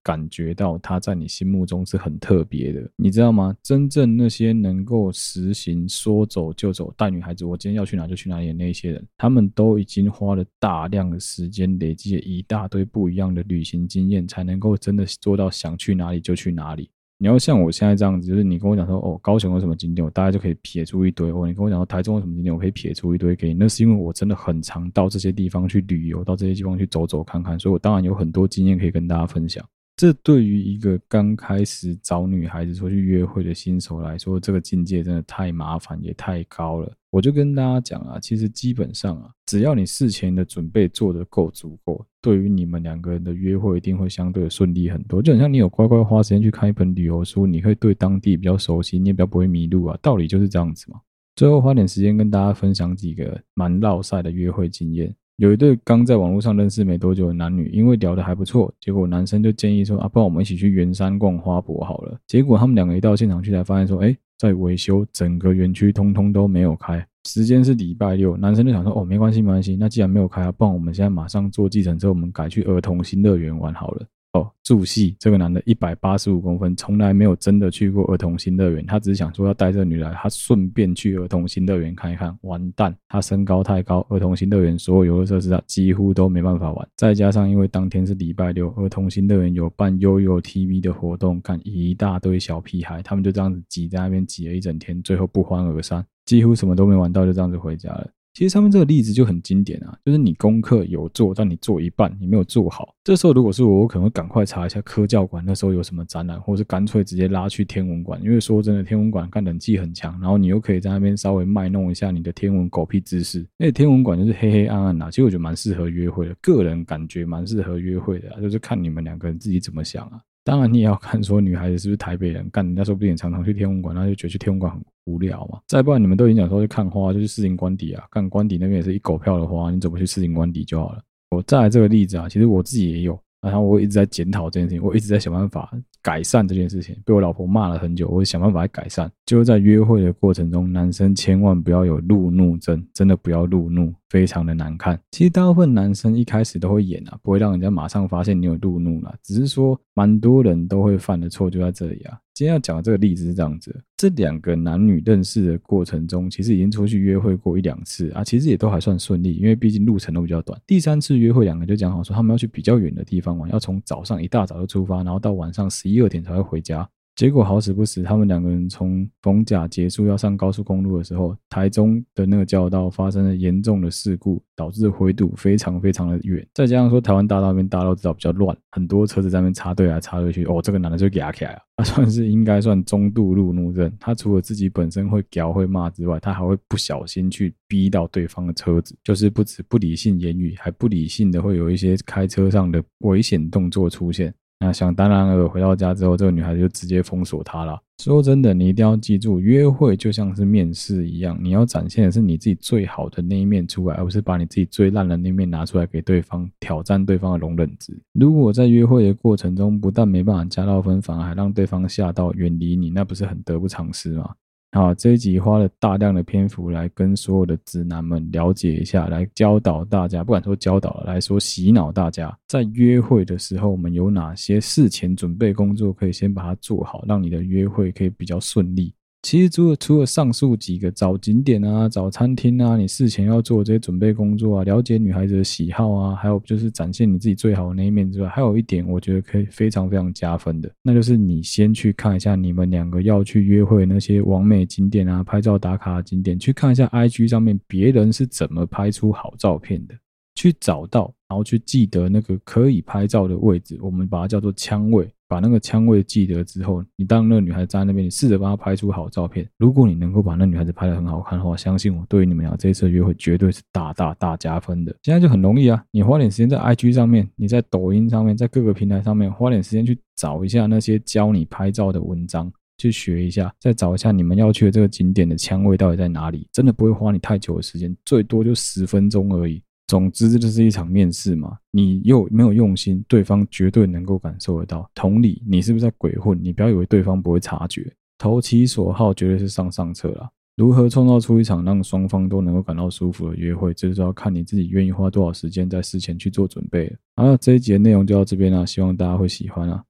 感觉到他在你心目中是很特别的，你知道吗？真正那些能够实行说走就走带女孩子，我今天要去哪就去哪里的那些人，他们都已经花了大量的时间间，累积了一大堆不一样的旅行经验，才能够真的做到想去哪里就去哪里。你要像我现在这样子，就是你跟我讲说，哦，高雄有什么景点，我大概就可以撇出一堆；哦，你跟我讲说台中有什么景点，我可以撇出一堆给你。那是因为我真的很常到这些地方去旅游，到这些地方去走走看看，所以我当然有很多经验可以跟大家分享。这对于一个刚开始找女孩子出去约会的新手来说，这个境界真的太麻烦也太高了。我就跟大家讲啊，其实基本上啊，只要你事前的准备做得够足够，对于你们两个人的约会一定会相对的顺利很多。就很像你有乖乖花时间去看一本旅游书，你会对当地比较熟悉，你也比较不会迷路啊。道理就是这样子嘛。最后花点时间跟大家分享几个蛮烙赛的约会经验。有一对刚在网络上认识没多久的男女，因为聊得还不错，结果男生就建议说：“啊，不然我们一起去圆山逛花博好了。”结果他们两个一到现场去才发现说：“哎，在维修，整个园区通通都没有开。时间是礼拜六。”男生就想说：“哦，没关系，没关系。那既然没有开啊，不然我们现在马上坐计程车，我们改去儿童新乐园玩好了。”哦，注释，这个男的一百八十五公分，从来没有真的去过儿童新乐园。他只是想说要带这个女来，他顺便去儿童新乐园看一看。完蛋，他身高太高，儿童新乐园所有游乐设施啊几乎都没办法玩。再加上因为当天是礼拜六，儿童新乐园有办悠悠 TV 的活动，看一大堆小屁孩，他们就这样子挤在那边挤了一整天，最后不欢而散，几乎什么都没玩到，就这样子回家了。其实上面这个例子就很经典啊，就是你功课有做，但你做一半，你没有做好。这时候如果是我，我可能会赶快查一下科教馆那时候有什么展览，或者是干脆直接拉去天文馆。因为说真的，天文馆看冷气很强，然后你又可以在那边稍微卖弄一下你的天文狗屁知识。那天文馆就是黑黑暗暗啊，其实我觉得蛮适合约会的，个人感觉蛮适合约会的，就是看你们两个人自己怎么想啊。当然，你也要看说女孩子是不是台北人，干人家说不定常常去天文馆，那就觉得去天文馆很无聊嘛。再不然，你们都已经讲说去看花，就去市井官邸啊，看官邸那边也是一狗票的花，你怎么去市井官邸就好了。我再来这个例子啊，其实我自己也有，然后我一直在检讨这件事情，我一直在想办法改善这件事情，被我老婆骂了很久，我想办法来改善。就是在约会的过程中，男生千万不要有路怒症，真的不要路怒。非常的难看。其实大部分男生一开始都会演啊，不会让人家马上发现你有路怒了。只是说，蛮多人都会犯的错就在这里啊。今天要讲的这个例子是这样子：这两个男女认识的过程中，其实已经出去约会过一两次啊，其实也都还算顺利，因为毕竟路程都比较短。第三次约会，两个就讲好说他们要去比较远的地方玩，要从早上一大早就出发，然后到晚上十一二点才会回家。结果好死不死，他们两个人从逢甲结束要上高速公路的时候，台中的那个交道发生了严重的事故，导致回堵非常非常的远。再加上说台湾大道那边大道知道比较乱，很多车子在那边插队来插队去。哦，这个男的就给他起来了，他算是应该算中度路怒症。他除了自己本身会屌会骂之外，他还会不小心去逼到对方的车子，就是不止不理性言语，还不理性的会有一些开车上的危险动作出现。那想当然了，回到家之后，这个女孩就直接封锁他了。说真的，你一定要记住，约会就像是面试一样，你要展现的是你自己最好的那一面出来，而不是把你自己最烂的那一面拿出来给对方挑战对方的容忍值。如果在约会的过程中，不但没办法加到分，反而还让对方吓到远离你，那不是很得不偿失吗？好，这一集花了大量的篇幅来跟所有的直男们了解一下，来教导大家，不敢说教导，来说洗脑大家，在约会的时候，我们有哪些事前准备工作可以先把它做好，让你的约会可以比较顺利。其实除了除了上述几个找景点啊、找餐厅啊，你事前要做这些准备工作啊，了解女孩子的喜好啊，还有就是展现你自己最好的那一面之外，还有一点我觉得可以非常非常加分的，那就是你先去看一下你们两个要去约会那些完美景点啊、拍照打卡的景点，去看一下 IG 上面别人是怎么拍出好照片的，去找到，然后去记得那个可以拍照的位置，我们把它叫做枪位。把那个枪位记得之后，你当那个女孩站在那边，你试着帮她拍出好照片。如果你能够把那女孩子拍得很好看的话，相信我，对于你们俩这次约会绝对是大大大加分的。现在就很容易啊，你花点时间在 IG 上面，你在抖音上面，在各个平台上面花点时间去找一下那些教你拍照的文章，去学一下，再找一下你们要去的这个景点的枪位到底在哪里，真的不会花你太久的时间，最多就十分钟而已。总之，这就是一场面试嘛。你又没有用心，对方绝对能够感受得到。同理，你是不是在鬼混？你不要以为对方不会察觉。投其所好，绝对是上上策啦。如何创造出一场让双方都能够感到舒服的约会，这就是要看你自己愿意花多少时间在事前去做准备了。好了，这一集的内容就到这边了，希望大家会喜欢啊。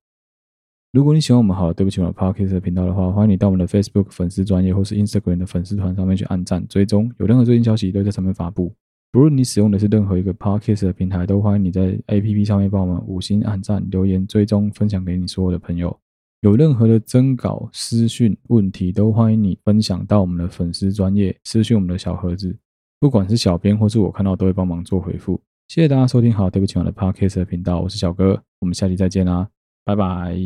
如果你喜欢我们好了，对不起我们 Podcast 频道的话，欢迎你到我们的 Facebook 粉丝专业或是 Instagram 的粉丝团上面去按赞追踪，有任何最新消息都在上面发布。不论你使用的是任何一个 Podcast 的平台，都欢迎你在 APP 上面帮我们五星按赞、留言、追踪、分享给你所有的朋友。有任何的征稿、私讯问题，都欢迎你分享到我们的粉丝专业私讯我们的小盒子，不管是小编或是我看到，都会帮忙做回复。谢谢大家收听，好，对不起我的 Podcast 的频道，我是小哥，我们下期再见啦。拜拜。